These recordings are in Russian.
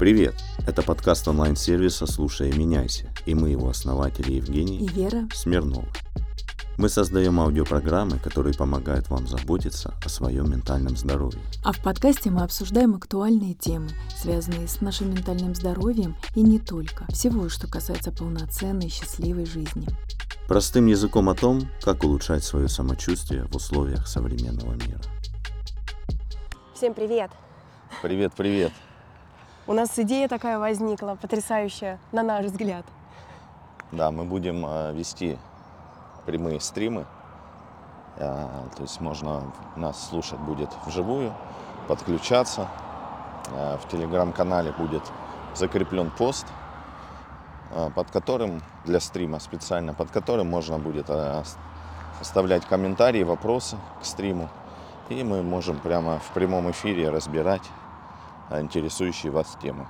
Привет! Это подкаст онлайн-сервиса «Слушай и меняйся» и мы его основатели Евгений и Вера Смирнова. Мы создаем аудиопрограммы, которые помогают вам заботиться о своем ментальном здоровье. А в подкасте мы обсуждаем актуальные темы, связанные с нашим ментальным здоровьем и не только. Всего, что касается полноценной счастливой жизни. Простым языком о том, как улучшать свое самочувствие в условиях современного мира. Всем привет! Привет, привет! У нас идея такая возникла, потрясающая, на наш взгляд. Да, мы будем э, вести прямые стримы. Э, то есть можно нас слушать будет вживую, подключаться. Э, в телеграм-канале будет закреплен пост, под которым для стрима специально, под которым можно будет оставлять комментарии, вопросы к стриму. И мы можем прямо в прямом эфире разбирать интересующие вас темы.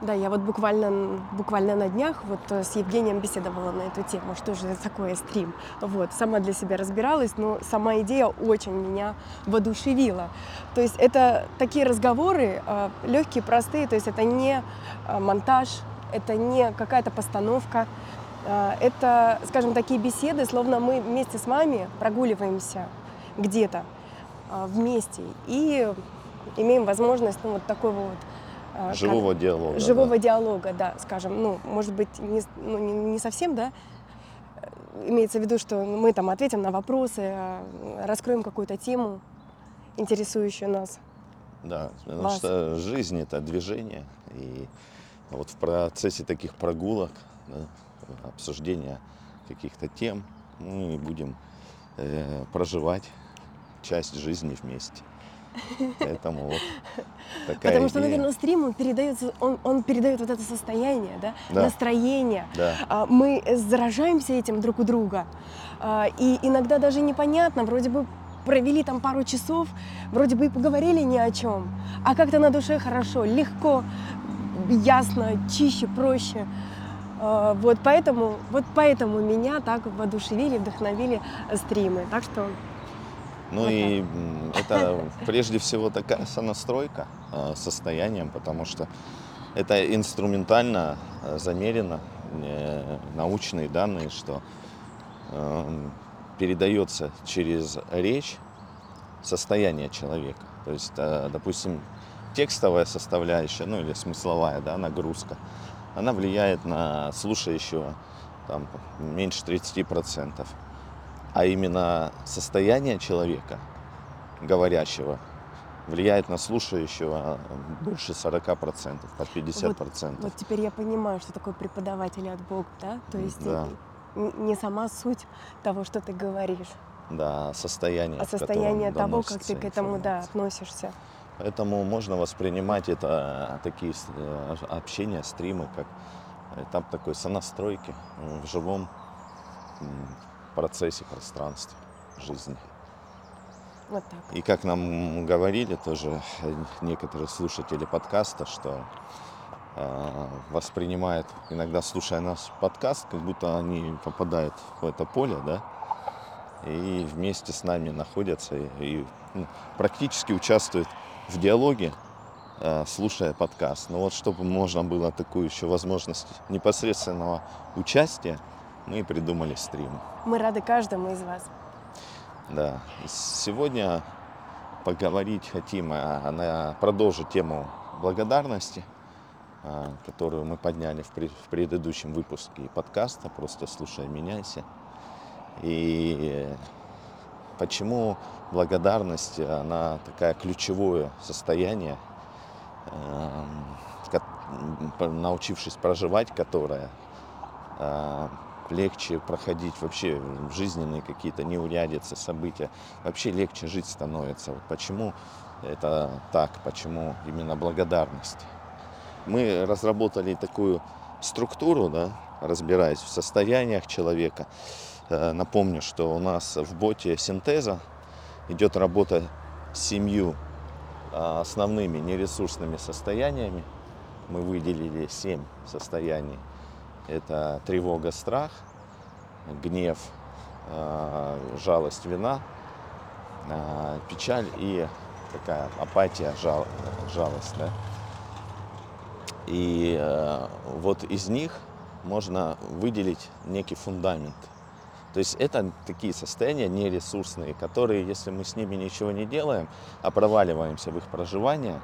Да, я вот буквально, буквально на днях вот э, с Евгением беседовала на эту тему, что же такое стрим. Вот, сама для себя разбиралась, но сама идея очень меня воодушевила. То есть это такие разговоры э, легкие, простые, то есть это не э, монтаж, это не какая-то постановка, это, скажем, такие беседы, словно мы вместе с вами прогуливаемся где-то вместе и имеем возможность ну, вот такого вот а, живого как, диалога. Живого да. диалога, да, скажем. Ну, может быть, не, ну, не, не совсем, да, имеется в виду, что мы там ответим на вопросы, а, раскроем какую-то тему, интересующую нас. Да, потому вас. что жизнь это движение. И вот в процессе таких прогулок, да, обсуждения каких-то тем, мы будем э, проживать часть жизни вместе. Поэтому вот такая Потому что, наверное, стрим он передает, он, он передает вот это состояние, да? Да. настроение. Да. А, мы заражаемся этим друг у друга. А, и иногда даже непонятно, вроде бы провели там пару часов, вроде бы и поговорили ни о чем, а как-то на душе хорошо, легко, ясно, чище, проще. А, вот поэтому, вот поэтому меня так воодушевили, вдохновили стримы. Так что ну вот и это прежде всего такая сонастройка э, состоянием, потому что это инструментально э, замерено, э, научные данные, что передается через речь состояние человека. То есть, допустим, текстовая составляющая, ну или смысловая да, нагрузка, она влияет на слушающего там, меньше 30% а именно состояние человека, говорящего, влияет на слушающего больше 40%, под 50%. Вот, вот теперь я понимаю, что такое преподаватель от Бога, да? То есть да. не сама суть того, что ты говоришь. Да, состояние. А состояние того, как ты к этому да, относишься. Поэтому можно воспринимать это такие э, общения, стримы, как этап такой сонастройки в живом процессе, пространстве жизни. Вот так. И как нам говорили тоже некоторые слушатели подкаста, что э, воспринимают, иногда слушая наш подкаст, как будто они попадают в это поле, да, и вместе с нами находятся и, и ну, практически участвуют в диалоге, э, слушая подкаст. Но вот чтобы можно было такую еще возможность непосредственного участия, мы придумали стрим. Мы рады каждому из вас. Да. Сегодня поговорить хотим, она продолжит тему благодарности, а, которую мы подняли в предыдущем выпуске подкаста «Просто слушай, меняйся». И почему благодарность, она такая ключевое состояние, эм, научившись проживать которое, а, легче проходить вообще жизненные какие-то неурядицы, события. Вообще легче жить становится. Вот почему это так, почему именно благодарность. Мы разработали такую структуру, да, разбираясь в состояниях человека. Э, напомню, что у нас в боте синтеза идет работа с семью э, основными нересурсными состояниями. Мы выделили семь состояний это тревога, страх, гнев, э, жалость, вина, э, печаль и такая апатия, жал, жалость. Да? И э, вот из них можно выделить некий фундамент. То есть это такие состояния нересурсные, которые, если мы с ними ничего не делаем, а проваливаемся в их проживание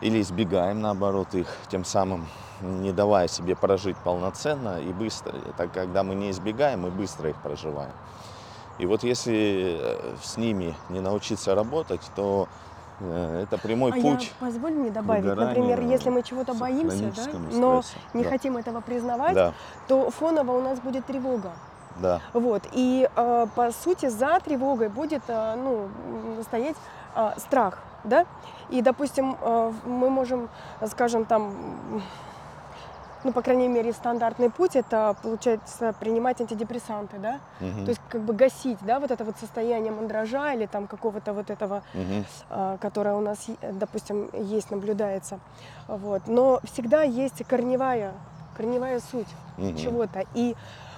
или избегаем, наоборот, их, тем самым не давая себе прожить полноценно и быстро. Это когда мы не избегаем, мы быстро их проживаем. И вот если э, с ними не научиться работать, то э, это прямой а путь. я позволь мне добавить, выгоранию, например, если мы чего-то боимся, да, но не Да. хотим этого признавать, Да, то фоново у нас будет тревога. да. Вот. И э, по сути за тревогой будет э, ну, стоять э, страх. Да? И, допустим, э, мы можем, скажем, там, ну, по крайней мере, стандартный путь это, получается, принимать антидепрессанты, да? Мгм. То есть как бы гасить, да, вот это вот состояние мандража или там какого-то вот этого Мгм. а, которая у нас, допустим, есть, наблюдается. Вот. Но всегда есть корневая, корневая суть Мгм. чего-то. И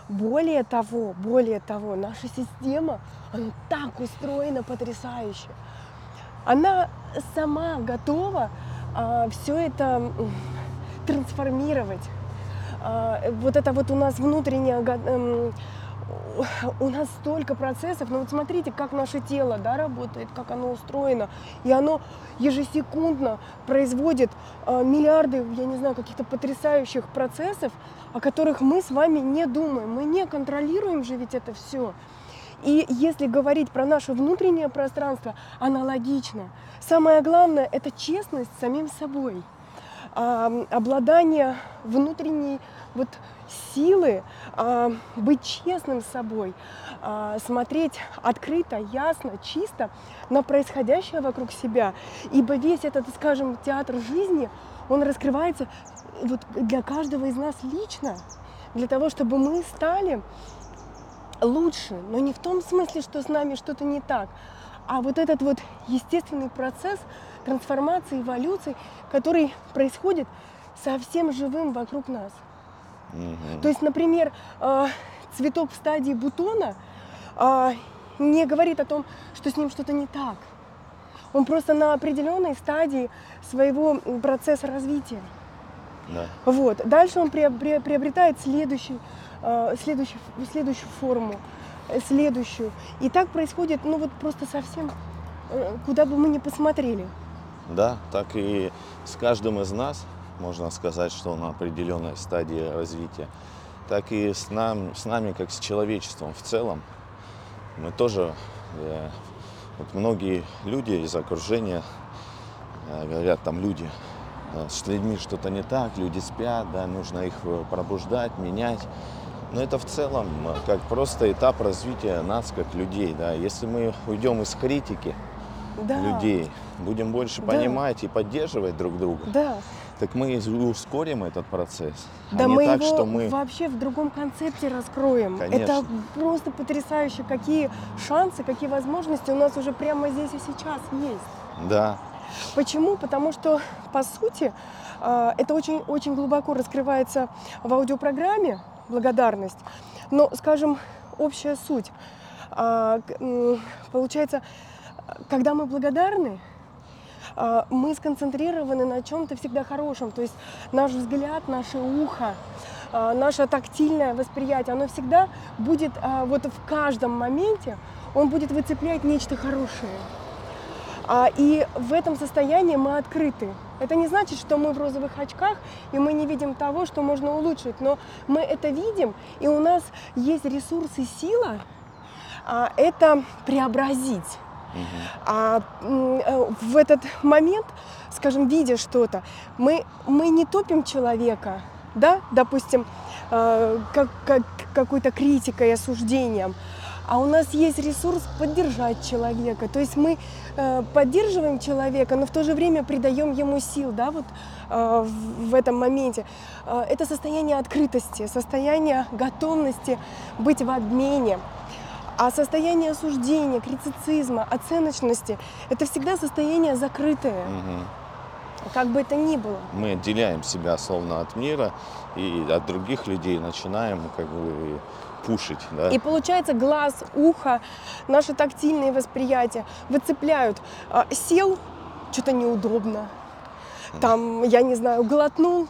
более того, более того, наша система, она так устроена потрясающе. Она сама готова все это трансформировать. А, вот это вот у нас внутреннее, го- эм, у нас столько процессов, но вот смотрите, как наше тело да, работает, как оно устроено, и оно ежесекундно производит а, миллиарды, я не знаю, каких-то потрясающих процессов, о которых мы с вами не думаем, мы не контролируем же ведь это все. И если говорить про наше внутреннее пространство, аналогично. Самое главное – это честность с самим собой а, обладание внутренней вот силы, а, быть честным с собой, а, смотреть открыто, ясно, чисто на происходящее вокруг себя. Ибо весь этот, скажем, театр жизни, он раскрывается вот для каждого из нас лично, для того, чтобы мы стали лучше, но не в том смысле, что с нами что-то не так, а вот этот вот естественный процесс трансформации, эволюции, который происходит со всем живым вокруг нас. Мгм. То есть, например, э, цветок в стадии бутона э, не говорит о том, что с ним что-то не так. Он просто на определенной стадии своего процесса развития. Да. Вот. Дальше он приобретает следующий, э, следующий, следующую форму, э, следующую. И так происходит, ну вот просто совсем, э, куда бы мы ни посмотрели. Да, так и с каждым из нас, можно сказать, что на определенной стадии развития, так и с, нам, с нами, как с человечеством в целом. Мы тоже, э, вот многие люди из окружения э, говорят, там люди, с людьми что-то не так, люди спят, да, нужно их э, пробуждать, менять. Но это в целом э, как просто этап развития нас как людей. Да. Если мы уйдем из критики, Да. людей, будем больше Да. понимать и поддерживать друг друга, Да. так мы ускорим этот процесс. Да а мы так, его что мы... вообще в другом концепте раскроем. Это Конечно. просто потрясающе, какие шансы, какие возможности у нас уже прямо здесь и сейчас есть. Да, Почему? Потому что, по сути, а, это очень-очень глубоко раскрывается в аудиопрограмме «Благодарность». Но, скажем, общая суть. А, Получается, когда мы благодарны, а, мы сконцентрированы на чем-то всегда хорошем. То есть наш взгляд, наше ухо, а, наше тактильное восприятие, оно всегда будет вот в каждом моменте, он будет выцеплять нечто хорошее. А, И в этом состоянии мы открыты. Это не значит, что мы в розовых очках, и мы не видим того, что можно улучшить, но мы это видим, и у нас есть ресурс и сила а, это преобразить. А э, в этот момент, скажем, видя что-то, мы, мы не топим человека, да, допустим, э, как, как какой-то критикой, осуждением, а у нас есть ресурс поддержать человека. То есть мы э, поддерживаем человека, но в то же время придаем ему сил, да, вот э, в, в этом моменте. Э, это состояние открытости, состояние готовности быть в обмене. А состояние осуждения, критицизма, оценочности – это всегда состояние закрытое, как бы это ни было. Мы отделяем себя словно от мира и от других людей начинаем как бы пушить. Да? И получается глаз, ухо, наши тактильные восприятия выцепляют. А, Сел, что-то неудобно. Там, я не знаю, глотнул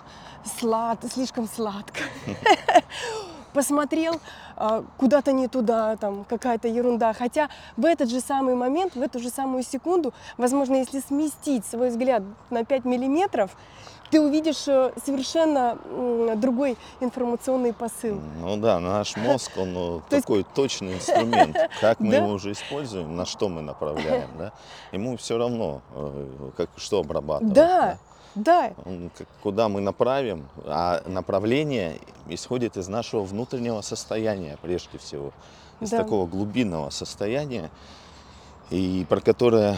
слад, слишком сладко. Посмотрел а, куда-то не туда, там какая-то ерунда. Хотя в этот же самый момент, в эту же самую секунду, возможно, если сместить свой взгляд на 5 миллиметров, ты увидишь э, совершенно другой информационный посыл. Ну да, наш мозг, он есть- такой точный инструмент. Как мы его уже используем, на что мы направляем, да? Ему все равно, э, как, что обрабатывать. Да, да, Куда мы направим, а направление исходит из нашего внутреннего состояния прежде всего, из Да. такого глубинного состояния, и про которое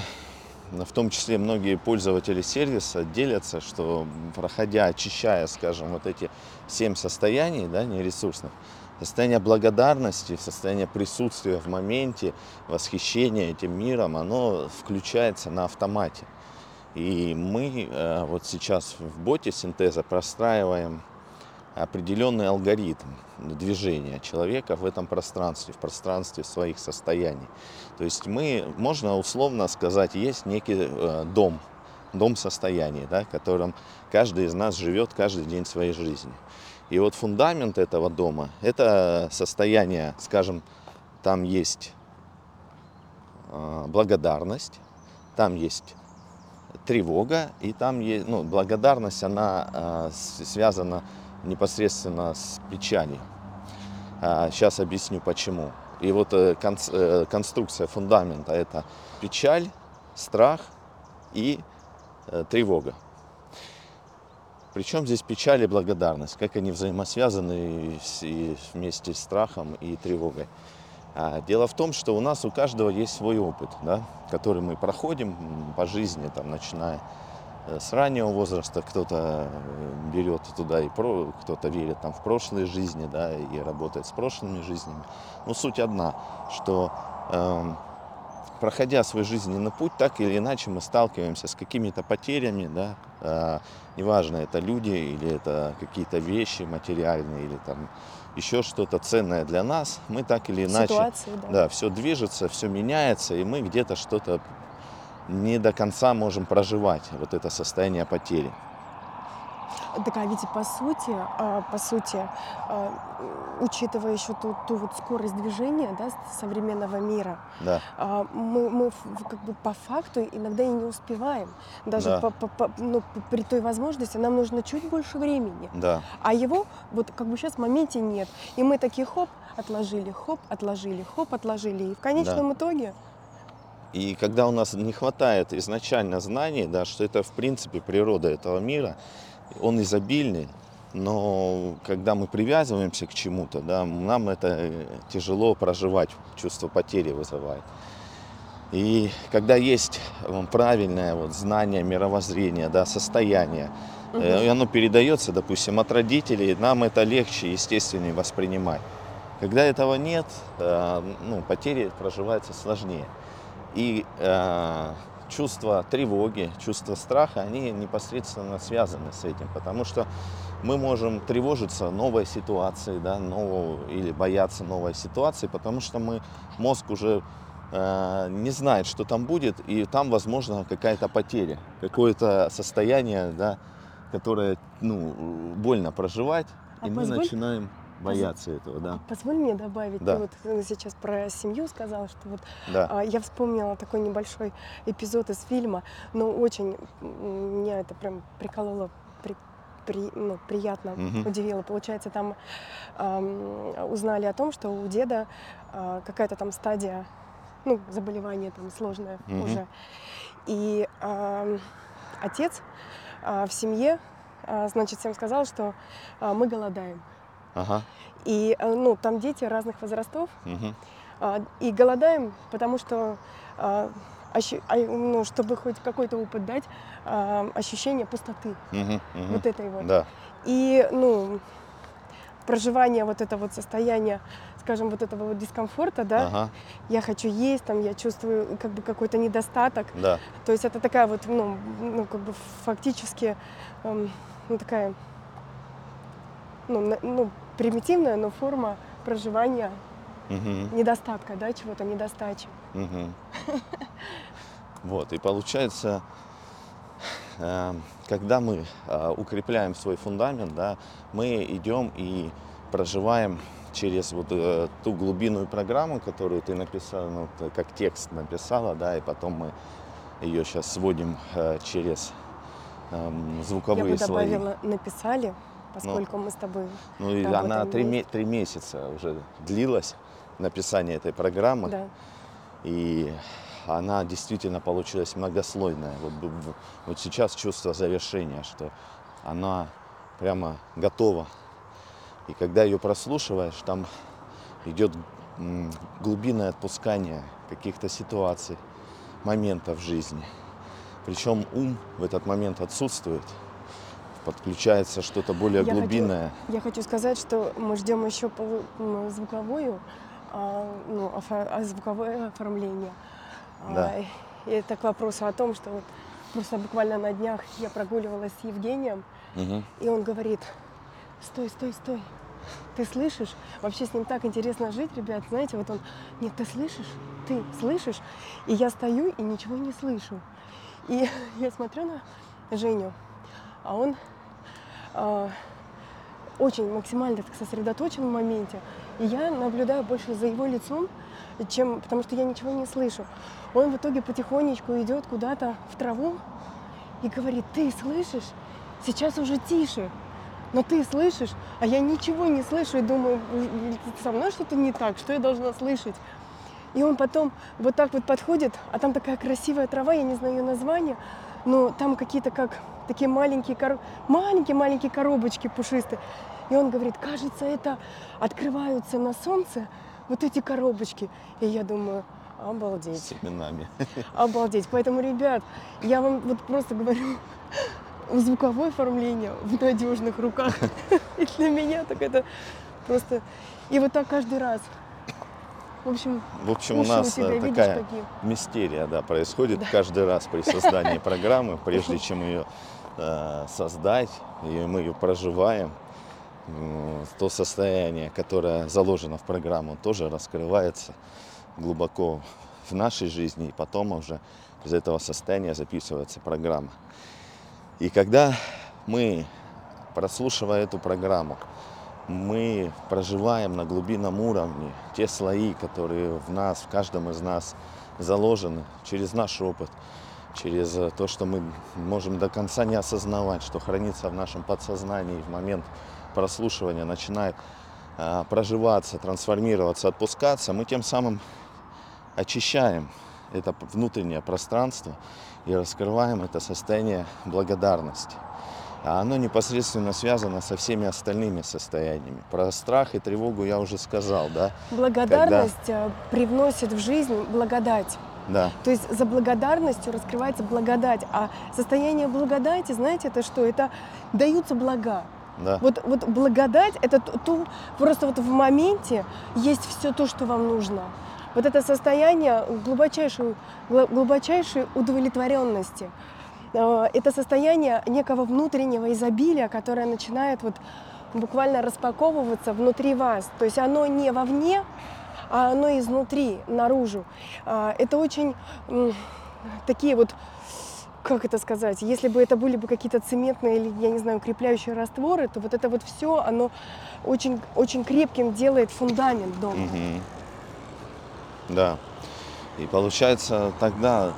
в том числе многие пользователи сервиса делятся, что проходя, очищая, скажем, вот эти семь состояний, да, нересурсных, состояние благодарности, состояние присутствия в моменте, восхищения этим миром, оно включается на автомате. И мы э, вот сейчас в боте синтеза простраиваем определенный алгоритм движения человека в этом пространстве, в пространстве своих состояний. То есть мы, можно условно сказать, есть некий э, дом, дом состояний, да, в котором каждый из нас живет каждый день своей жизни. И вот фундамент этого дома – это состояние, скажем, там есть э, благодарность, там есть тревога, и там есть, ну, благодарность, она э, с- связана непосредственно с печалью. Сейчас объясню почему. И вот э, э, конструкция фундамента это печаль, страх и э, тревога. Причем здесь печаль и благодарность, как они взаимосвязаны и вместе с страхом и тревогой. А, Дело в том, что у нас у каждого есть свой опыт, да, который мы проходим по жизни, там, начиная с раннего возраста, кто-то э, берет туда и про, кто-то верит там в прошлые жизни, да, и работает с прошлыми жизнями. Но суть одна, что эм, проходя свой жизненный путь, так или иначе мы сталкиваемся с какими-то потерями, да, э, неважно, это люди или это какие-то вещи материальные или там еще что-то ценное для нас, мы так или иначе ситуации, да. да, все движется, все меняется, и мы где-то что-то не до конца можем проживать, вот это состояние потери. Так, а ведь по сути, а, по сути, а, учитывая еще ту, ту вот скорость движения да, современного мира, Да, а, мы, мы как бы по факту иногда и не успеваем. Даже Да. по- по- по- ну, при той возможности нам нужно чуть больше времени. да, А его вот как бы сейчас в моменте нет. И мы такие хоп, отложили, хоп, отложили, хоп, отложили. И в конечном итоге И когда у нас не хватает изначально знаний, да, что это в принципе природа этого мира, он изобильный, но когда мы привязываемся к чему-то, да, нам это э, тяжело проживать, чувство потери вызывает. И когда есть э, правильное вот, знание мировоззрения, да, состояние, э, и оно передается, допустим, от родителей, нам это легче, естественнее воспринимать. Когда этого нет, ну, потери проживаются сложнее. И э, чувство тревоги, чувство страха, они непосредственно связаны с этим, потому что мы можем тревожиться новой ситуации, да, нового, или бояться новой ситуации, потому что мы, мозг уже э, не знает, что там будет, и там, возможно, какая-то потеря, какое-то состояние, да, которое ну, больно проживать, А и мы позволь- начинаем бояться этого, да. позволь мне добавить, Да. ты вот э, сейчас про семью сказала, что вот да. А, Я вспомнила такой небольшой эпизод из фильма, но очень меня это прям прикололо, при- при- ну, приятно Мгм. удивило. Получается, там ам, узнали о том, что у деда а, какая-то там стадия, ну, заболевание там сложное Мгм. уже. И ам, отец а, в семье, а, значит, всем сказал, что а, мы голодаем. Ага. И, э, ну, там дети разных возрастов, а, и голодаем, потому что, а, а, ну, чтобы хоть какой-то опыт дать, ощущение пустоты, Мгм. Мгм. вот этой вот. Да. И, ну, проживание вот этого вот состояния, скажем, вот этого вот дискомфорта, да, Ага. я хочу есть, там, я чувствую как бы какой-то недостаток, Да. то есть это такая вот, ну, ну как бы фактически, эм, ну, такая, ну, на- ну, примитивная, но форма проживания Мгм. недостатка, да, чего-то, недостачи. Вот, и получается, э, когда мы э, укрепляем свой фундамент, да, мы идем и проживаем через вот э, ту глубинную программу, которую ты написала, ну, как текст написала, да, и потом мы ее сейчас сводим э, через эм, Я звуковые бы слои. добавила написали, поскольку мы с тобой Ну и она три, ме- вместе. три месяца уже длилась, написание этой программы. Да. И она действительно получилась многослойная. Вот, вот сейчас чувство завершения, что она прямо готова. И когда ее прослушиваешь, там идет глубинное отпускание каких-то ситуаций, моментов в жизни. Причем ум в этот момент отсутствует. Подключается что-то более Я хочу- глубинное. Я хочу сказать, что мы ждем еще полу- звуковую, а, ну, офо- а, звуковое оформление. А, Да. и это к вопросу о том, что вот просто буквально на днях я прогуливалась с Евгением, Мгм. и он говорит, стой, стой, стой, ты слышишь? Вообще с ним так интересно жить, ребят, знаете, вот он, нет, ты слышишь? Ты слышишь? И я стою и ничего не слышу. И я смотрю на Женю, а он а, очень максимально так сосредоточен в моменте. И я наблюдаю больше за его лицом, чем, потому что я ничего не слышу. Он в итоге потихонечку идет куда-то в траву и говорит, ты слышишь? Сейчас уже тише. Но ты слышишь, а я ничего не слышу и думаю, «М, со мной что-то не так, что я должна слышать? И он потом вот так вот подходит, а там такая красивая трава, я не знаю ее название, но там какие-то как такие маленькие, кор... маленькие-маленькие коробочки пушистые. И он говорит, кажется, это открываются на солнце вот эти коробочки. И я думаю, С обалдеть, семенами. обалдеть. Поэтому, ребят, я вам вот просто говорю, звуковое оформление в надежных руках. И для меня так это просто... И вот так каждый раз. В общем, В общем, у нас у э, видишь, такая какие. мистерия да, происходит каждый раз при создании программы, прежде чем ее э, создать, и мы ее проживаем. м, То состояние, которое заложено в программу, тоже раскрывается глубоко в нашей жизни, и потом уже из этого состояния записывается программа. И когда мы, прослушивая эту программу, мы проживаем на глубинном уровне те слои, которые в нас, в каждом из нас заложены через наш опыт, через э, то, что мы можем до конца не осознавать, что хранится в нашем подсознании в момент прослушивания начинает э, проживаться, трансформироваться, отпускаться, мы тем самым очищаем это внутреннее пространство и раскрываем это состояние благодарности. А оно непосредственно связано со всеми остальными состояниями. Про страх и тревогу я уже сказал, да? Благодарность э, привносит в жизнь благодать. Да, То есть за благодарностью раскрывается благодать. А состояние благодати, знаете, это что? Это даются блага. да. Вот, вот благодать это т- ту, просто вот в моменте есть все то, что вам нужно. Вот это состояние глубочайшей, глубочайшей удовлетворенности. Э, Это состояние некого внутреннего изобилия, которое начинает вот буквально распаковываться внутри вас. То есть оно не вовне, а оно изнутри, наружу. А, Это очень такие вот как это сказать, если бы это были бы какие-то цементные или, я не знаю, укрепляющие растворы, то вот это вот все, оно очень, очень крепким делает фундамент дома. Да. И получается тогда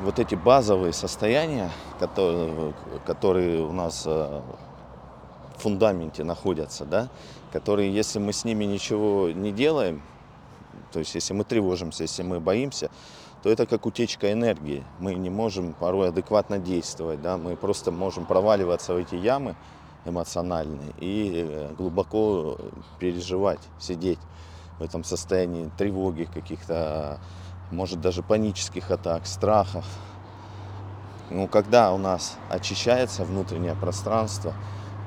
вот эти базовые состояния, которые, которые у нас э, в фундаменте находятся, да, которые, если мы с ними ничего не делаем, то есть если мы тревожимся, если мы боимся, то это как утечка энергии. Мы не можем порой адекватно действовать, да, мы просто можем проваливаться в эти ямы эмоциональные и э, глубоко переживать, сидеть в этом состоянии тревоги каких-то, может даже панических атак, страхов. Ну, когда у нас очищается внутреннее пространство,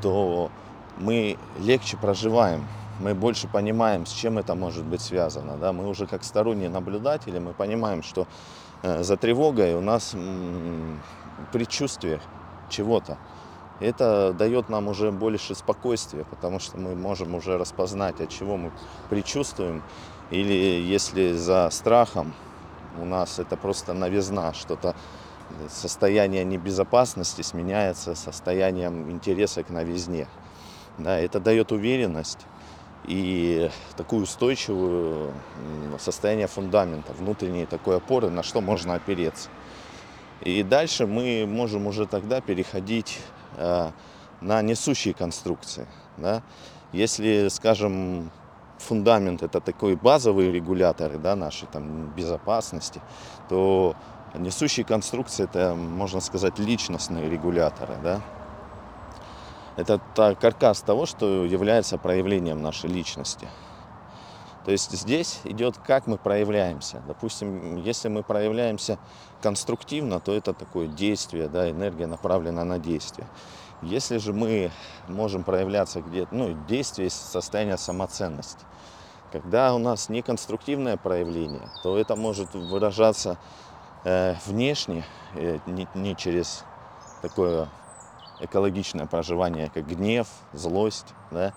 то мы легче проживаем, мы больше понимаем, с чем это может быть связано. Да? Мы уже как сторонние наблюдатели, мы понимаем, что э, за тревогой у нас предчувствие чего-то. Это дает нам уже больше спокойствия, потому что мы можем уже распознать, от чего мы предчувствуем. Или если за страхом у нас это просто новизна, что-то состояние небезопасности сменяется состоянием интереса к новизне. Да, это дает уверенность и такую устойчивую состояние фундамента, внутренней такой опоры, на что можно опереться. И дальше мы можем уже тогда переходить э, на несущие конструкции. Да? Если, скажем, фундамент это такой базовые регуляторы да, нашей там, безопасности, то несущие конструкции это, можно сказать, личностные регуляторы. Да? Это каркас того, что является проявлением нашей личности. То есть здесь идет, как мы проявляемся. Допустим, если мы проявляемся конструктивно, то это такое действие, да, энергия направлена на действие. Если же мы можем проявляться где-то, ну, действие из состояния самоценности. Когда у нас не конструктивное проявление, то это может выражаться э, внешне, э, не, не через такое экологичное проживание, как гнев, злость, да,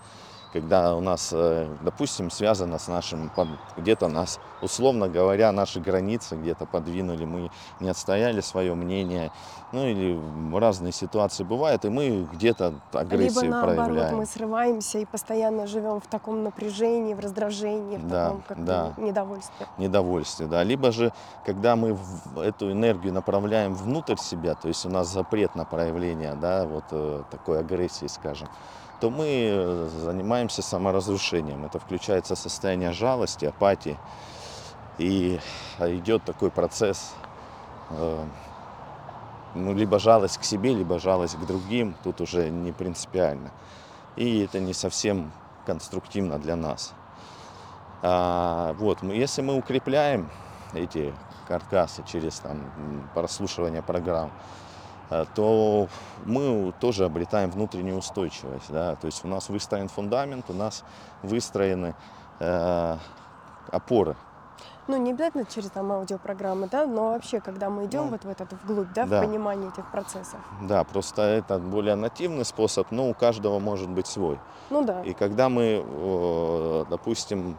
когда у нас, э, допустим, связано с нашим, где-то нас, условно говоря, наши границы где-то подвинули, мы не отстояли свое мнение, ну или разные ситуации бывают, и мы где-то Либо агрессию наоборот, проявляем. мы срываемся и постоянно живем в таком напряжении, в раздражении, в Да, таком как да. недовольстве. недовольстве, да. Либо же, когда мы эту энергию направляем внутрь себя, то есть у нас запрет на проявление, да, вот э, такой агрессии, скажем, то мы э, занимаемся саморазрушением. Это включается состояние жалости, апатии. И а, идет такой процесс, э, ну, либо жалость к себе, либо жалость к другим, тут уже не принципиально. И это не совсем конструктивно для нас. А, вот, если мы укрепляем эти каркасы через там, прослушивание программ, то мы тоже обретаем внутреннюю устойчивость. Да? То есть у нас выстроен фундамент, у нас выстроены э, опоры. Ну, не обязательно через там аудиопрограммы, да, но вообще, когда мы идем Ну, вот в этот вглубь, да, да. в понимание этих процессов. Да, просто это более нативный способ, но у каждого может быть свой. Ну да. И когда мы, э, допустим,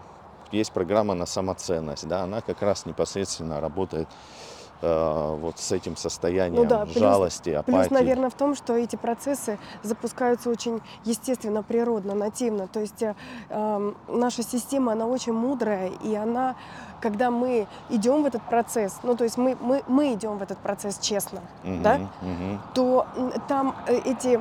есть программа на самоценность, да, она как раз непосредственно работает э, вот с этим состоянием Ну да, плюс- жалости, апатии. Плюс, наверное, в том, что эти процессы запускаются очень естественно, природно, нативно. То есть э, эм, наша система, она очень мудрая, и она, когда мы идем в этот процесс, ну то есть мы, мы, мы идем в этот процесс честно, Мгм, да? мгм. то там э, эти...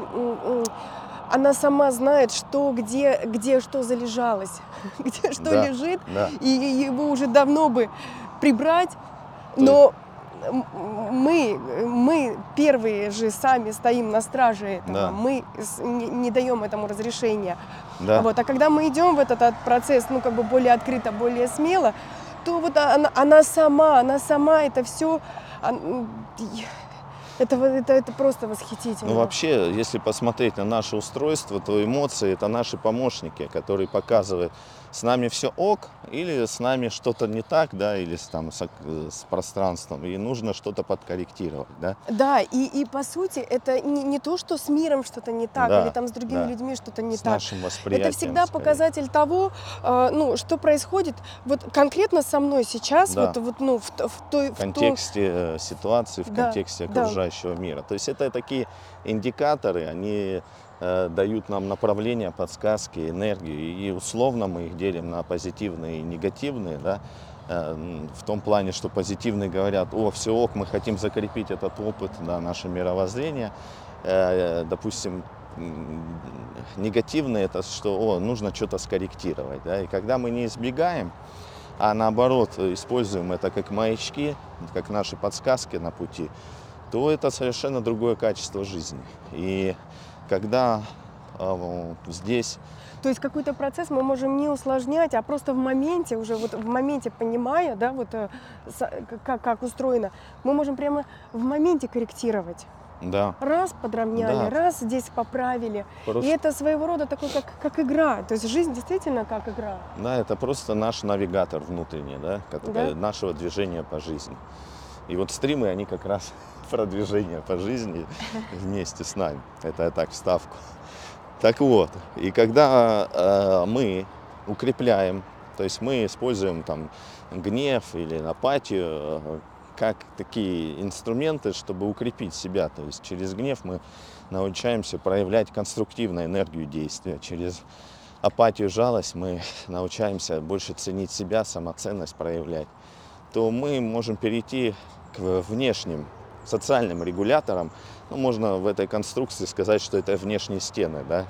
Она сама знает, что, где, где что залежалось, где что Да. лежит, Да. и его уже давно бы прибрать, но мы, мы первые же сами стоим на страже этого, Да. мы не, не даем этому разрешения. Да. Вот, а когда мы идем в этот от- процесс, ну как бы более открыто, более смело, то вот она, она сама, она сама это все, это, это, это просто восхитительно. Ну вообще, если посмотреть на наше устройство, то эмоции это наши помощники, которые показывают, с нами все ок, или с нами что-то не так, да, или с, там, с, э, с пространством, и нужно что-то подкорректировать, да. Да, и, и по сути это не, не то, что с миром что-то не так, Да, или там с другими да. людьми что-то не с так. нашим восприятием. Это всегда скорее. показатель того, э, ну, что происходит вот конкретно со мной сейчас, Да. вот, вот, ну, в, в той, в в контексте э, ситуации, в Да, контексте да. окружающего мира. То есть это такие индикаторы, они дают нам направление, подсказки, энергию, и условно мы их делим на позитивные и негативные, да, Э, в том плане, что позитивные говорят, о, все ок, мы хотим закрепить этот опыт, да, наше мировоззрение. Э, Допустим, негативные это что, о, нужно что-то скорректировать, да, и когда мы не избегаем, а наоборот э, используем это как маячки, как наши подсказки на пути, то это совершенно другое качество жизни. И когда э, здесь То есть какой-то процесс мы можем не усложнять, а просто в моменте, уже вот в моменте понимая, да, вот э, с- как, как устроено, мы можем прямо в моменте корректировать. да, Раз подровняли, Да. раз здесь поправили. И просто, это своего рода такой, как, как игра. То есть жизнь действительно как игра. да, это просто наш навигатор внутренний, да, который- Да. нашего движения по жизни. И вот стримы, они как раз про движение по жизни вместе с нами. Это я так вставку. Так вот, и когда э, мы укрепляем, то есть мы используем там гнев или апатию э, как такие инструменты, чтобы укрепить себя. То есть через гнев мы научаемся проявлять конструктивную энергию действия. Через апатию, жалость мы научаемся больше ценить себя, самоценность проявлять. То мы можем перейти к внешним социальным регуляторам. Ну, можно в этой конструкции сказать, что это внешние стены, да,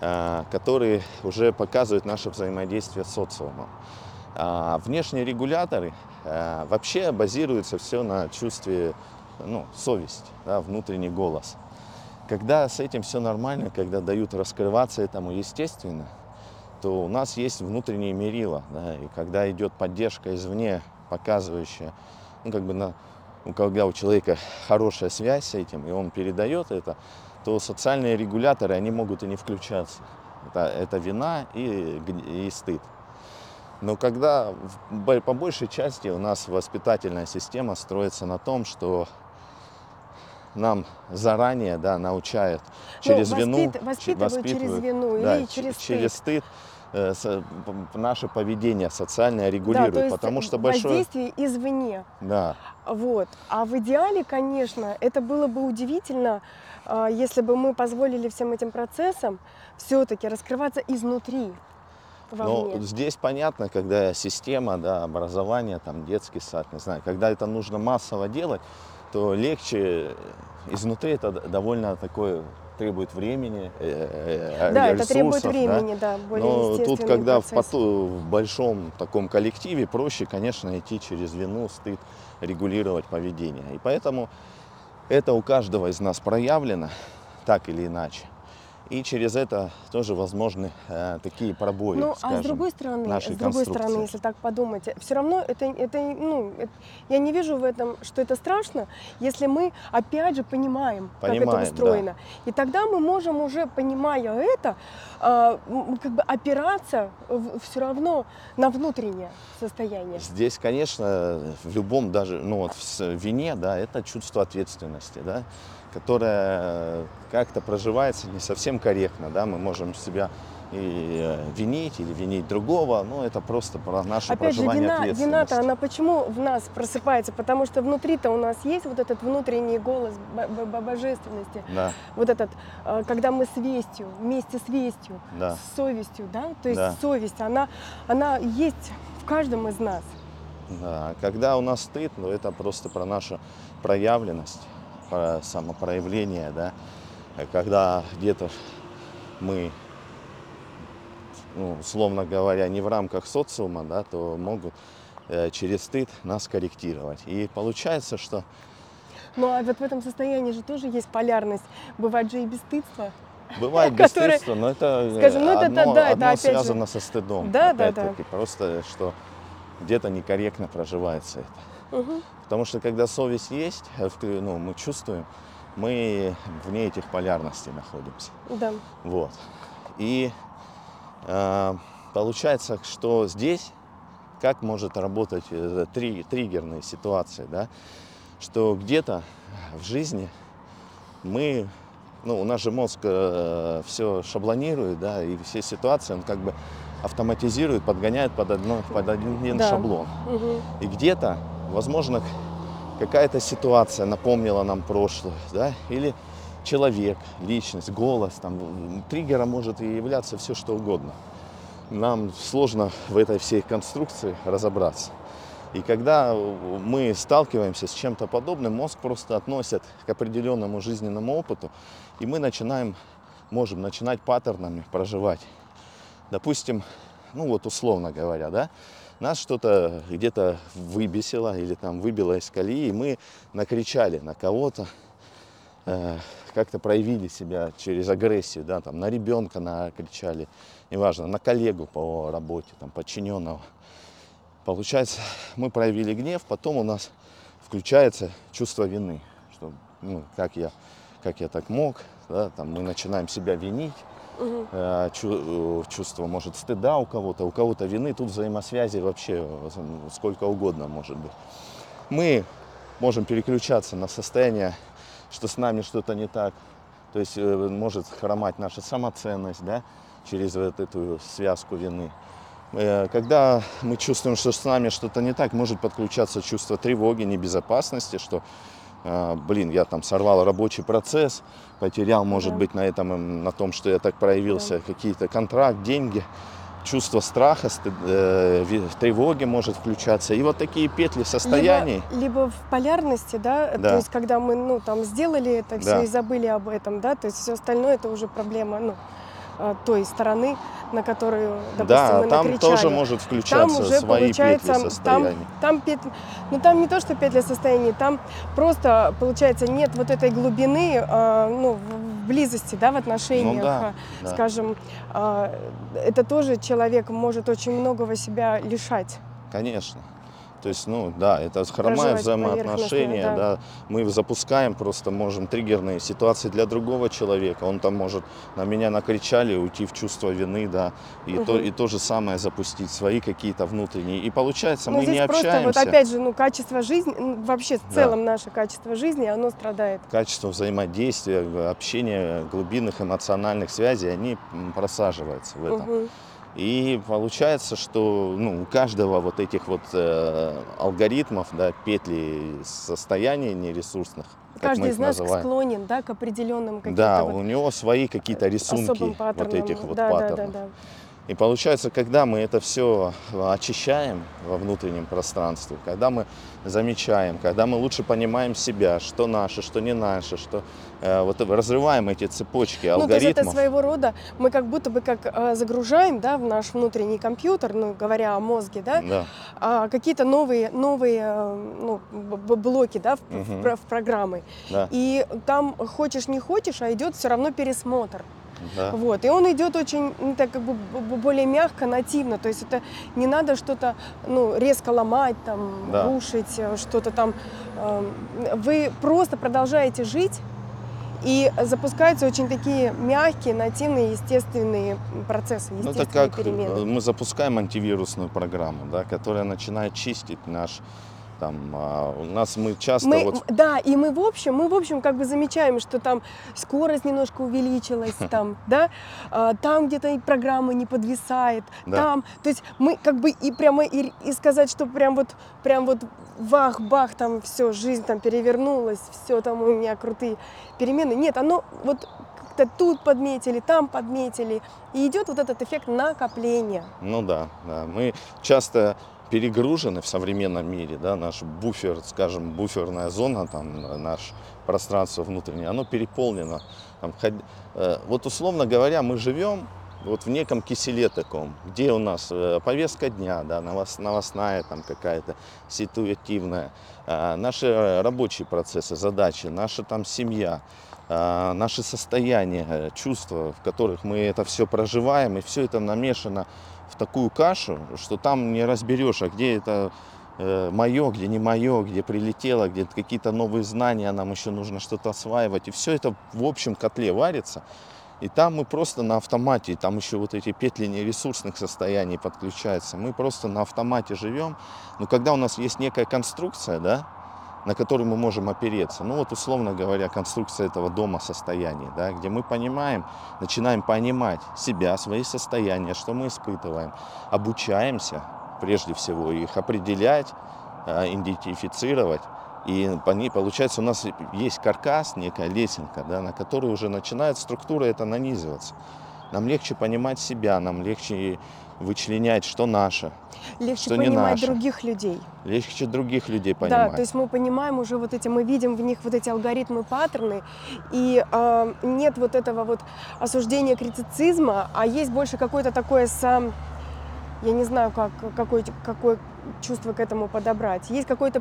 а, которые уже показывают наше взаимодействие с социумом. А внешние регуляторы а, вообще базируются все на чувстве ну, совесть, да, внутренний голос. Когда с этим все нормально, когда дают раскрываться этому естественно, то у нас есть внутренние мерила. Да, и когда идет поддержка извне, показывающая, ну, как бы на, когда у человека хорошая связь с этим, и он передает это, то социальные регуляторы, они могут и не включаться. Это, это вина и, и стыд. Но когда по большей части у нас воспитательная система строится на том, что нам заранее да, научают через ну, вину, воспит- че- воспитывают через воспитывают, вину да, или через через стыд. Э, со- п- наше поведение социальное Да, регулирует, то есть потому что большое, воздействие извне. да, Вот. А в идеале, конечно, это было бы удивительно, а, если бы мы позволили всем этим процессам все-таки раскрываться изнутри. Но здесь понятно, когда система, да, образование, там, детский сад, не знаю, когда это нужно массово делать, то легче изнутри это довольно такое требует времени, э, э, Да, это требует ресурсов, да. времени, да, более Но тут, когда в, поту- в большом таком коллективе, проще, конечно, идти через вину, стыд, регулировать поведение. И поэтому это у каждого из нас проявлено, так или иначе. И через это тоже возможны э, такие пробои, Ну, а скажем, с другой стороны, нашей с другой стороны, если так подумать, все равно это, это, ну, это- я не вижу в этом, что это страшно, если мы опять же понимаем, как Понимаем, это да. устроено. И тогда мы можем уже, понимая это, а, м, как бы опираться все равно на внутреннее состояние. Здесь, конечно, в любом даже, ну вот в вине, да, это чувство ответственности, да, которое как-то проживается не совсем корректно, да, мы можем себя и э, винить или винить другого, но это просто про наше Опять же, проживание вина, ответственности. вина-то, она почему в нас просыпается? Потому что внутри-то у нас есть вот этот внутренний голос бо- бо- божественности, Да, вот этот, э, когда мы с вестью, вместе с вестью, да. с совестью, да, то есть Да. совесть, она, она есть в каждом из нас. Да, когда у нас стыд, ну это просто про нашу проявленность, про самопроявление, да. Когда где-то мы, ну, условно говоря, не в рамках социума, да, то могут э, через стыд нас корректировать. И получается, что Ну а вот в этом состоянии же тоже есть полярность. Бывает же и бесстыдство. бывает бесстыдство, но это, э, скажем, ну это- одно, да, это одно опять же- связано со стыдом. Да, да, да. Просто, что где-то некорректно проживается это. Мгм. Потому что когда совесть есть, э, ну, мы чувствуем, мы вне этих полярностей находимся. Да. Вот. И э, получается, что здесь как может работать э, три, триггерные ситуации, да? Что где-то в жизни мы, ну, у нас же мозг все шаблонирует, да, и все ситуации он как бы автоматизирует, подгоняет под, одно, под один Да. шаблон. Мгм. И где-то, возможно, какая-то ситуация напомнила нам прошлое, да, или человек, личность, голос, там, триггером может и являться все что угодно. Нам сложно в этой всей конструкции разобраться. И когда мы сталкиваемся с чем-то подобным, мозг просто относит к определенному жизненному опыту, и мы начинаем, можем начинать паттернами проживать. Допустим, ну вот условно говоря, да, нас что-то где-то выбесило или там выбило из колеи, и мы накричали на кого-то, э, как-то проявили себя через агрессию, да, там на ребенка накричали, неважно, на коллегу по работе, там подчиненного. Получается, мы проявили гнев, потом у нас включается чувство вины, что, ну, как я, как я так мог, да, там мы начинаем себя винить, Э, чувство, может, стыда у кого-то, у кого-то вины. Тут взаимосвязи вообще э, сколько угодно может быть. Мы можем переключаться на состояние, что с нами что-то не так. То есть может хромать наша самоценность, да, через вот эту связку вины. Когда мы чувствуем, что с нами что-то не так, может подключаться чувство тревоги, небезопасности, что, блин, я там сорвал рабочий процесс, потерял, может Да. быть, на этом, м, на том, что я так проявился, какие-то контракт, деньги, чувство страха, стыд- э, тревоги может включаться. И вот такие петли состояний. Либо, либо в полярности, да, Да. то есть когда мы, ну, там, сделали это все Да. и забыли об этом, да, то есть все остальное это уже проблема, ну, а, той стороны, на которую, допустим, да, мы там накричали. тоже может включаться уже свои получается, петли там, состояний. там петли, ну там не то, что петля состояний, там просто, получается, нет вот этой глубины, а, ну, в близости, да, в отношениях, Ну да, а, да. скажем, а, это тоже человек может очень многого себя лишать. Конечно. То есть, ну да, это хромая взаимоотношения, поверхностно, да. Мы запускаем просто, можем, триггерные ситуации для другого человека. Он там может на меня накричали, уйти в чувство вины, да, и, то, Мгм. и то же самое запустить, свои какие-то внутренние. И получается, Но мы здесь не просто общаемся. вот опять же, ну, качество жизни, ну, вообще в Да. целом наше качество жизни, оно страдает. Качество взаимодействия, общения, глубинных эмоциональных связей, они просаживаются в этом. Мгм. И получается, что ну, у каждого вот этих вот э, алгоритмов, да, петли состояний нересурсных, Каждый из нас называем, склонен, да, к определенным каким-то да, вот у него свои какие-то особым рисунки вот этих вот да, паттернов. Да, да, да. И получается, когда мы это все очищаем во внутреннем пространстве, когда мы замечаем, когда мы лучше понимаем себя, что наше, что не наше, что э, вот разрываем эти цепочки Ну, то есть это алгоритмов. своего рода, мы как будто бы как э, загружаем, да, в наш внутренний компьютер, ну, говоря о мозге, да, Да, а, какие-то новые, новые э, ну, блоки, да, в, про- в программы. да, И там хочешь не хочешь, а идет все равно пересмотр. да. Вот. И он идет очень ну, так как бы более мягко, нативно. То есть это не надо что-то ну, резко ломать, там, Да. рушить, э, что-то там. Вы просто продолжаете жить, и запускаются очень такие мягкие, нативные, естественные процессы, Ну, естественные это как э, перемены. мы запускаем антивирусную программу, да, которая начинает чистить наш там а, у нас мы часто Мы, вот Да, и мы в общем, мы в общем как бы замечаем, что там скорость немножко увеличилась, там, да, а, там где-то программа не подвисает, Да. там, то есть мы как бы и прямо и, и сказать, что прям вот, прям вот вах-бах, там все, жизнь там перевернулась, все там у меня крутые перемены. Нет, оно вот как-то тут подметили, там подметили, и идет вот этот эффект накопления. Ну да, да. Мы часто перегружены в современном мире, да, наш буфер, скажем, буферная зона, там, наше пространство внутреннее, оно переполнено. Там, э, вот условно говоря, мы живем вот в неком киселе таком, где у нас э, повестка дня, да, новос- новостная там какая-то, ситуативная, а, наши э, рабочие процессы, задачи, наша там семья, а, наши состояния, э, чувства, в которых мы это все проживаем, и все это намешано в такую кашу, что там не разберешь, а где это мое, где не мое, где прилетело, где какие-то новые знания, нам еще нужно что-то осваивать. И все это в общем котле варится. И там мы просто на автомате, там еще вот эти петли нересурсных состояний подключаются. Мы просто на автомате живем. Но когда у нас есть некая конструкция, да, на которую мы можем опереться, ну вот условно говоря, конструкция этого дома состояния, да, где мы понимаем, начинаем понимать себя, свои состояния, что мы испытываем, обучаемся прежде всего их определять, э, идентифицировать. И по ней, получается, у нас есть каркас, некая лесенка, да, на которой уже начинает структура это нанизываться. Нам легче понимать себя, нам легче вычленять, что наше, Легче Что не понимать наше. других людей. легче других людей понимать. Да, то есть мы понимаем уже вот эти, мы видим в них вот эти алгоритмы, паттерны, и э, нет вот этого вот осуждения, критицизма, а есть больше какое-то такое сам, я не знаю, как, какое, какое чувство к этому подобрать. Есть какое-то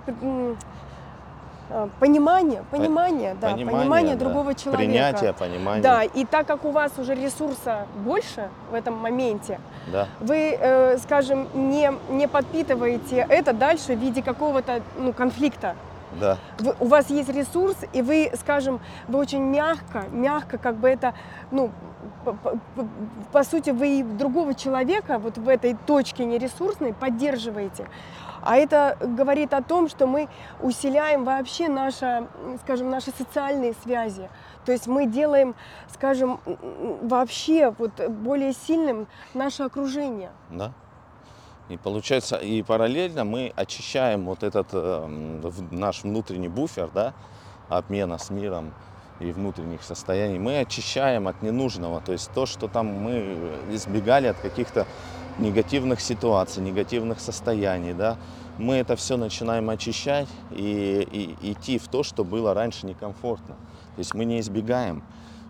понимание, понимание, да, понимание, да. другого человека. Принятие, понимание. Да, и так как у вас уже ресурса больше в этом моменте, да. вы, э, скажем, не, не подпитываете это дальше в виде какого-то ну, конфликта. да. Вы- у вас есть ресурс, и вы, скажем, вы очень мягко, мягко как бы это, ну, по, по- по- сути, вы другого человека вот в этой точке нересурсной поддерживаете. А это говорит о том, что мы усиляем вообще наши, скажем, наши социальные связи. То есть мы делаем, скажем, вообще вот более сильным наше окружение. Да. И получается, и параллельно мы очищаем вот этот э, наш внутренний буфер, да, обмена с миром и внутренних состояний. Мы очищаем от ненужного, то есть то, что там мы избегали от каких-то негативных ситуаций, негативных состояний, да, мы это все начинаем очищать и, и идти в то, что было раньше некомфортно. То есть мы не избегаем,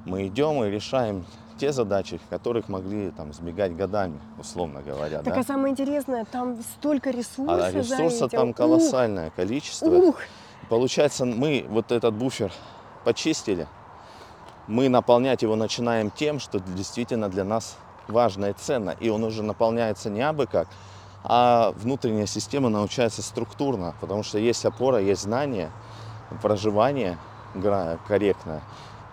мы идем и решаем те задачи, которых могли там избегать годами, условно говоря. Так да? а самое интересное, там столько ресурсов А за ресурса там Ух, колоссальное количество. Ух, Получается, мы вот этот буфер почистили, мы наполнять его начинаем тем, что действительно для нас важно и ценно. И он уже наполняется не абы как, а внутренняя система научается структурно, потому что есть опора, есть знание, проживание корректное.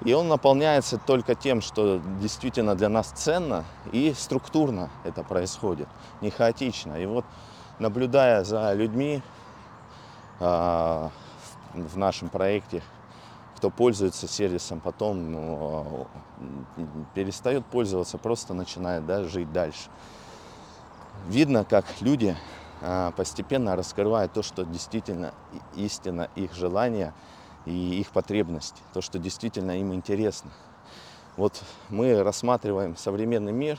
И он наполняется только тем, что действительно для нас ценно, и структурно это происходит, не хаотично. И вот наблюдая за людьми, в в нашем проекте, кто пользуется сервисом, потом ну, м, перестает пользоваться, просто начинает да, жить дальше. Видно, как люди а, постепенно раскрывают то, что действительно истина их желания и их потребности, то, что действительно им интересно. Вот мы рассматриваем современный мир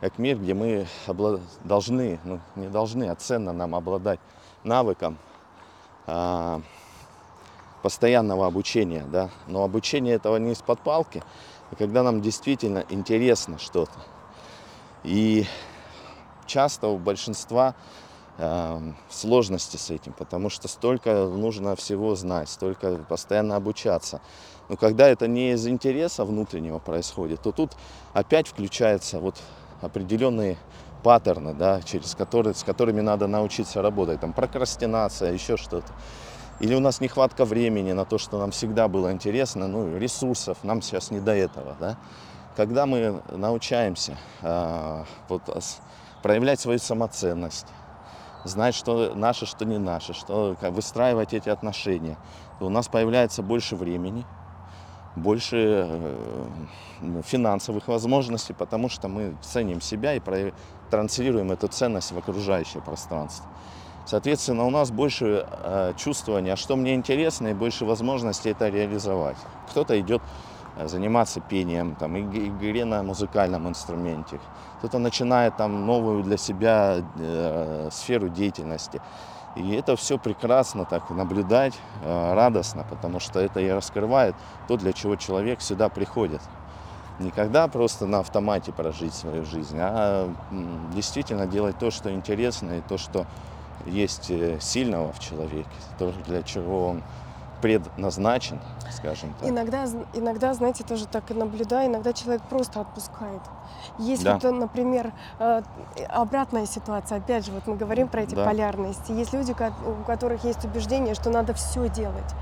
как мир, где мы обла- должны, ну не должны, а ценно нам обладать навыком а, постоянного обучения, да. Но обучение этого не из-под палки, а когда нам действительно интересно что-то. И часто у большинства э, сложности с этим, потому что столько нужно всего знать, столько постоянно обучаться. Но когда это не из интереса внутреннего происходит, то тут опять включаются вот определенные паттерны, да, через которые, с которыми надо научиться работать. Там прокрастинация, еще что-то. Или у нас нехватка времени на то, что нам всегда было интересно, ну, ресурсов, нам сейчас не до этого, да. Когда мы научаемся а, вот, ос- проявлять свою самоценность, знать, что наше, что не наше, что как, выстраивать эти отношения, то у нас появляется больше времени, больше э, финансовых возможностей, потому что мы ценим себя и транслируем эту ценность в окружающее пространство. Соответственно, у нас больше э, чувствования, а что мне интересно, и больше возможностей это реализовать. Кто-то идет э, заниматься пением, там, иг- игре на музыкальном инструменте. Кто-то начинает там новую для себя э, сферу деятельности. И это все прекрасно так наблюдать, э, радостно, потому что это и раскрывает то, для чего человек сюда приходит. Никогда просто на автомате прожить свою жизнь, а действительно делать то, что интересно, и то, что есть э, сильного в человеке, то, для чего он предназначен, скажем так. Иногда, иногда, знаете, тоже так и наблюдаю, иногда человек просто отпускает. Есть Да. вот, э, например, э, обратная ситуация, опять же, вот мы говорим про эти Да. полярности. Есть люди, у которых есть убеждение, что надо все делать.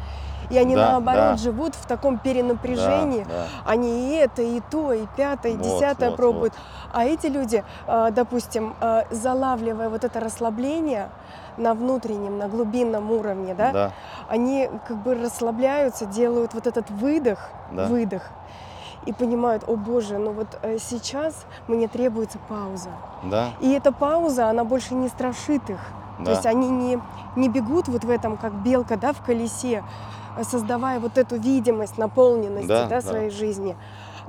И они Да, наоборот да. живут в таком перенапряжении, Да, они и это, и то, и пятое, и Вот, десятое вот, пробуют. А эти люди, э, допустим, э, залавливая вот это расслабление на внутреннем, на глубинном уровне, да, да, они как бы расслабляются, делают вот этот выдох, Да. выдох, и понимают, о боже, ну вот э, сейчас мне требуется пауза. да, И эта пауза, она больше не страшит их. да. То есть они не, не бегут вот в этом, как белка, да, в колесе, э, создавая вот эту видимость наполненности, Да, да, да. своей жизни.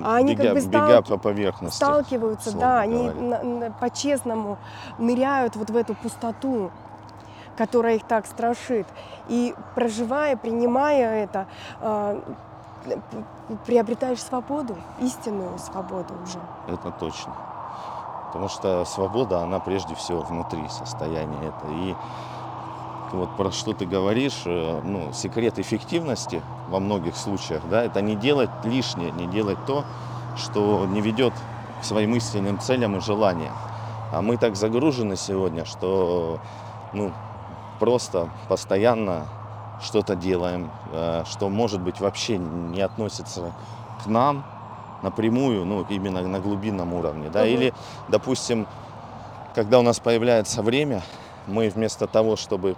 А они бегя, как бы бега сталки- по поверхности. сталкиваются, да, они по-честному ныряют вот в эту пустоту, которая их так страшит. И проживая, принимая это, п- приобретаешь свободу, истинную свободу уже. Это точно. Потому что свобода, она прежде всего внутри состояния это. И вот про что ты говоришь, э, ну, секрет эффективности во многих случаях, да, это не делать лишнее, не делать то, что не ведет к своим истинным целям и желаниям. А мы так загружены сегодня, что ну, просто постоянно что-то делаем, э, что, может быть, вообще не относится к нам напрямую, ну, именно на глубинном уровне. Да? Мгм. Или, допустим, когда у нас появляется время, мы вместо того, чтобы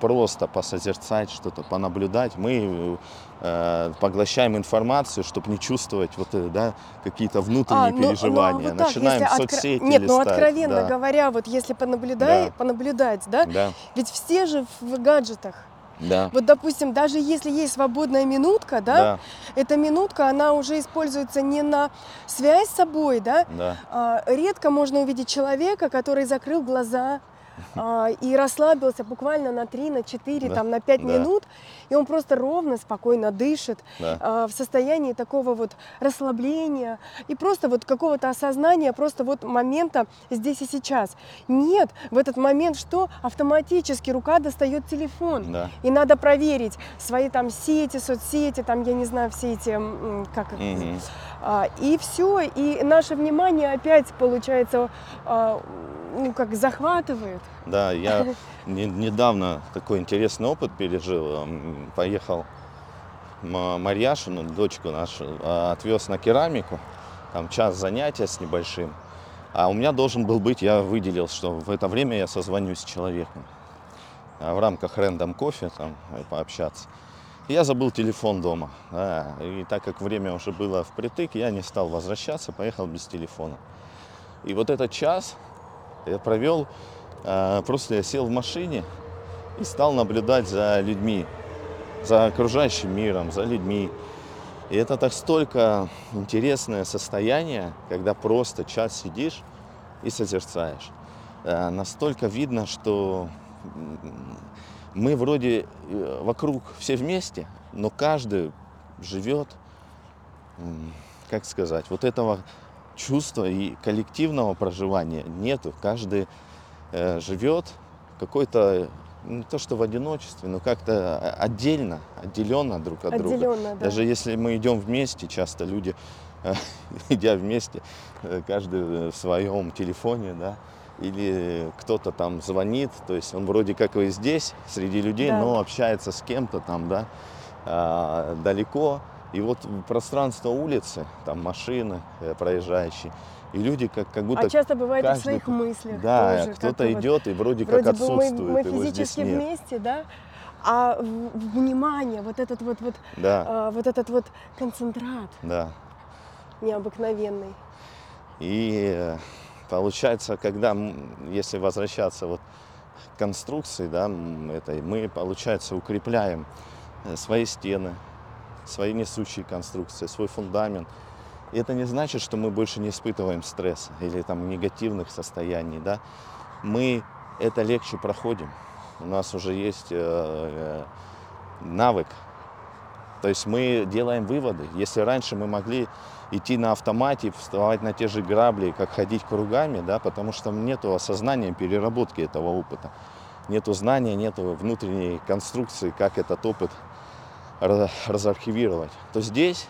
просто посозерцать что-то, понаблюдать. Мы э, поглощаем информацию, чтобы не чувствовать вот, э, да, какие-то внутренние А, ну- ну, переживания. вот так, Начинаем откро- соцсети Нет, ну листать, откровенно да, говоря, вот если понаблюдай, Да. понаблюдать, да, да, ведь все же в гаджетах. Да, Вот, допустим, даже если есть свободная минутка, да, да, эта минутка, она уже используется не на связь с собой, да, да, а, редко можно увидеть человека, который закрыл глаза а, и расслабился буквально на 3, на 4, Да, там, на 5 да. минут, и он просто ровно, спокойно дышит да. а, в состоянии такого вот расслабления и просто вот какого-то осознания просто вот момента здесь и сейчас. Нет, в этот момент что? Автоматически рука достает телефон. да. И надо проверить свои там сети, соцсети, там, я не знаю, все эти, как Мгм. а, и все, и наше внимание опять, получается, а, ну, как захватывает. Да, я не- недавно такой интересный опыт пережил. Поехал Марьяшину, дочку нашу, а, отвез на керамику. Там час занятия с небольшим. А у меня должен был быть, я выделил, что в это время я созвонюсь с человеком. А в рамках рендом кофе там э, пообщаться. Я забыл телефон дома. да, и так как время уже было впритык, я не стал возвращаться, поехал без телефона. И вот этот час я провел, а, просто я сел в машине и стал наблюдать за людьми, за окружающим миром, за людьми. И это так столько интересное состояние, когда просто час сидишь и созерцаешь. Э, Настолько видно, что мы вроде э, вокруг все вместе, но каждый живет, как сказать, вот этого чувства и коллективного проживания нету. Каждый э, живет какой-то, не то что в одиночестве, но как-то отдельно, отделенно друг от друга. Отделенно, да. Даже если мы идем вместе, часто люди, э, идя вместе, э, каждый в своем телефоне, да, или кто-то там звонит, то есть он вроде как и здесь, среди людей, Да. но общается с кем-то там, да, а, далеко. И вот пространство улицы, там машины э, проезжающие, и люди как, как будто А часто бывает и в каждый своих мыслях да, тоже. кто-то как-то вот идет и вроде, Вроде как бы мы, отсутствует, мы его здесь физически нет. вместе, да, а внимание, вот этот вот, вот, Да, а, вот этот вот концентрат да. необыкновенный. И э, получается, когда, если возвращаться вот к конструкции, да, этой, мы, получается, укрепляем э, свои стены, свои несущие конструкции, свой фундамент. И это не значит, что мы больше не испытываем стресса или там негативных состояний, да. Мы это легче проходим. У нас уже есть э, э, навык. То есть мы делаем выводы. Если раньше мы могли идти на автомате, вставать на те же грабли, как ходить кругами, да, потому что нет осознания переработки этого опыта. Нету знания, нету внутренней конструкции, как этот опыт разархивировать. То здесь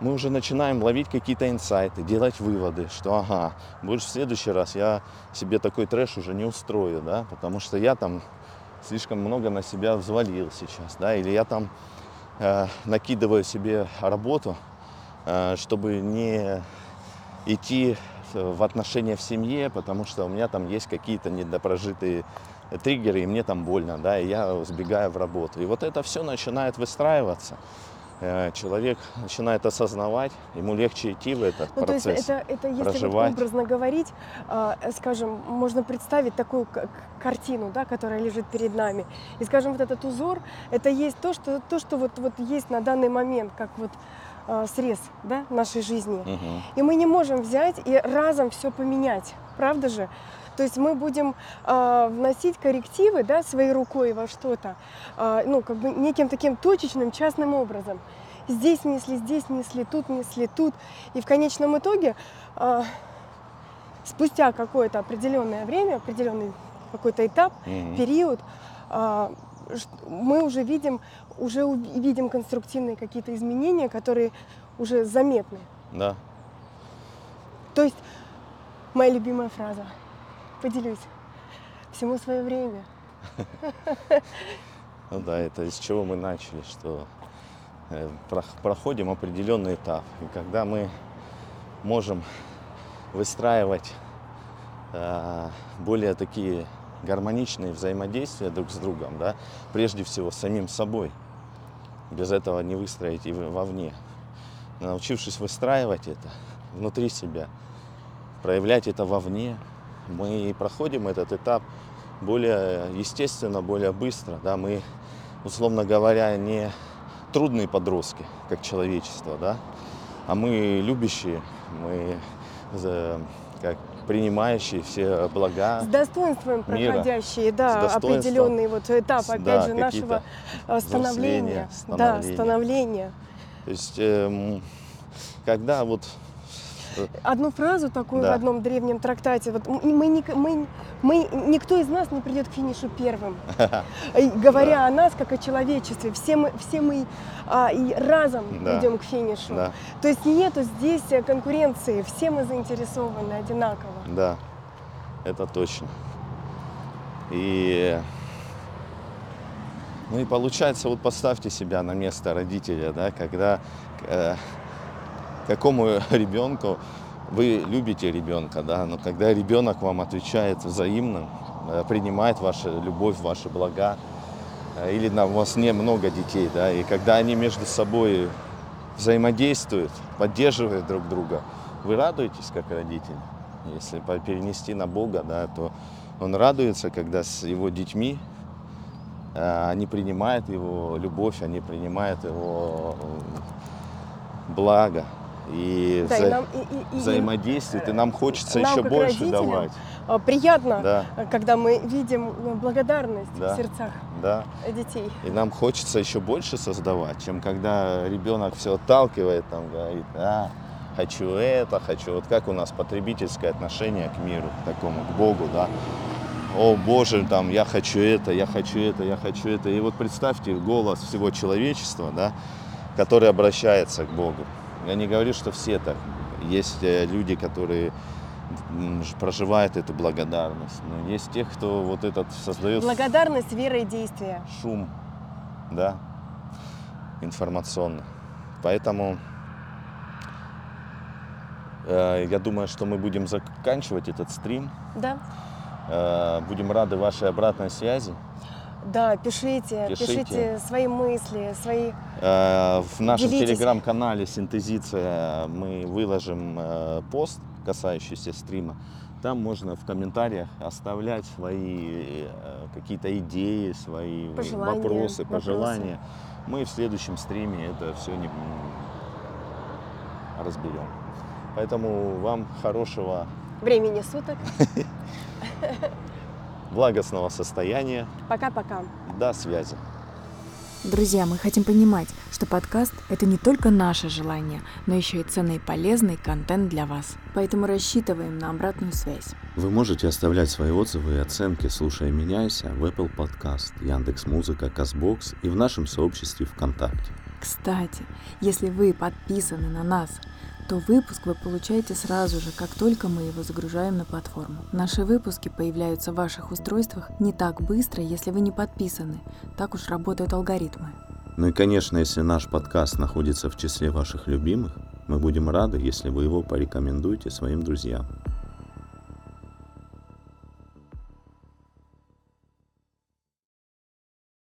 мы уже начинаем ловить какие-то инсайты, делать выводы, что ага, больше в следующий раз я себе такой трэш уже не устрою, да, потому что я там слишком много на себя взвалил сейчас, да, или я там э, накидываю себе работу, э, чтобы не идти в отношения в семье, потому что у меня там есть какие-то недопрожитые триггеры, и мне там больно, да, и я сбегаю в работу. И вот это все начинает выстраиваться. Э, Человек начинает осознавать, ему легче идти в этот Ну, то есть процесс. это, это если вот проживать. образно говорить, а, скажем, можно представить такую картину, да, которая лежит перед нами. И, скажем, вот этот узор, это есть то, что, то, что вот, вот есть на данный момент, как вот а, срез да, нашей жизни. Мгм. И мы не можем взять и разом все поменять, правда же? То есть мы будем а, вносить коррективы да, своей рукой во что-то, а, ну, как бы неким таким точечным, частным образом. Здесь несли, здесь несли, тут несли, тут. И в конечном итоге, а, спустя какое-то определенное время, определенный какой-то этап, Мгм. период, ш- мы уже видим, уже видим конструктивные какие-то изменения, которые уже заметны. Да. То есть моя любимая фраза. Поделюсь. Всему свое время. Ну да, это из чего мы начали, что э, прох- проходим определенный этап. И когда мы можем выстраивать э, более такие гармоничные взаимодействия друг с другом, да, прежде всего с самим собой. Без этого не выстроить и вовне. Научившись выстраивать это внутри себя, проявлять это вовне, мы проходим этот этап более естественно, более быстро. Да? Мы, условно говоря, не трудные подростки, как человечество, да? а мы любящие, мы как принимающие все блага. С достоинством мира, проходящие, да, определенный вот этап, опять да, же, нашего э, становления. взросления, Да, становления. становления. То есть, эм, когда вот Одну фразу такую Да. в одном древнем трактате. Вот мы, ник- мы, мы, никто из нас не придет к финишу первым. Говоря о нас как о человечестве, все мы, все мы а, и разом Да. идем к финишу. да, То есть нету здесь э, конкуренции, все мы заинтересованы одинаково. Да, это точно. И ну и получается, вот поставьте себя на место родителя, да, когда э, какому ребенку вы любите ребенка, да, но когда ребенок вам отвечает взаимно, э, принимает вашу любовь, ваши блага, э, или у вас не много детей, да, и когда они между собой взаимодействуют, поддерживают друг друга, вы радуетесь как родитель. Если перенести на Бога, да, то он радуется, когда с его детьми э, они принимают его любовь, они принимают его благо и, Да, и вза- нам, и- и- и- взаимодействуют, и нам хочется нам, еще больше давать. а, приятно, Да, э, когда мы видим э, благодарность Да. в сердцах да. детей. И нам хочется еще больше создавать, чем когда ребенок все отталкивает, там говорит, а, хочу это, хочу. Вот как у нас потребительское отношение к миру, к такому, к Богу, да. О Боже, там, я хочу это, я хочу это, я хочу это. И вот представьте голос всего человечества, да, который обращается к Богу. Я не говорю, что все так. Есть э, люди, которые проживают эту благодарность. Но есть тех, кто вот этот создает Благодарность, вера и действие. шум, да, информационный. Поэтому э, я думаю, что мы будем заканчивать этот стрим. Да? Э, будем рады вашей обратной связи. Да, пишите, Пишите. пишите, свои мысли, свои... Э, в нашем телеграм-канале Синтезиция мы выложим э, пост, касающийся стрима. Там можно в комментариях оставлять свои э, какие-то идеи, свои Пожелания, вопросы, вопросы. пожелания. Мы в следующем стриме это все не, разберем. Поэтому вам хорошего Времени суток. благостного состояния. Пока-пока. До связи. Друзья, мы хотим понимать, что подкаст — это не только наше желание, но еще и ценный и полезный контент для вас. Поэтому рассчитываем на обратную связь. Вы можете оставлять свои отзывы и оценки, слушая «Меняйся» в Apple Podcast, Яндекс.Музыка, Казбокс и в нашем сообществе ВКонтакте. Кстати, если вы подписаны на нас, то выпуск вы получаете сразу же, как только мы его загружаем на платформу. Наши выпуски появляются в ваших устройствах не так быстро, если вы не подписаны. Так уж работают алгоритмы. Ну и, конечно, если наш подкаст находится в числе ваших любимых, мы будем рады, если вы его порекомендуете своим друзьям.